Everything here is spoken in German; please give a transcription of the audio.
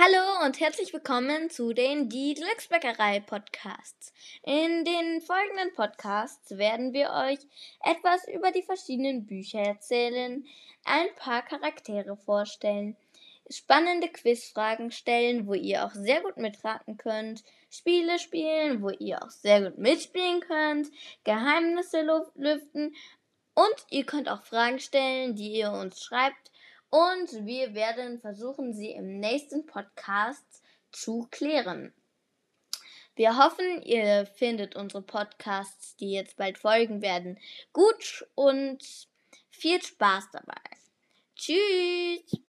Hallo und herzlich willkommen zu den Die Glücksbäckerei Podcasts. In den folgenden Podcasts werden wir euch etwas über die verschiedenen Bücher erzählen, ein paar Charaktere vorstellen, spannende Quizfragen stellen, wo ihr auch sehr gut mitraten könnt, Spiele spielen, wo ihr auch sehr gut mitspielen könnt, Geheimnisse lüften und ihr könnt auch Fragen stellen, die ihr uns schreibt und wir werden versuchen, sie im nächsten Podcast zu klären. Wir hoffen, ihr findet unsere Podcasts, die jetzt bald folgen werden, gut und viel Spaß dabei. Tschüss!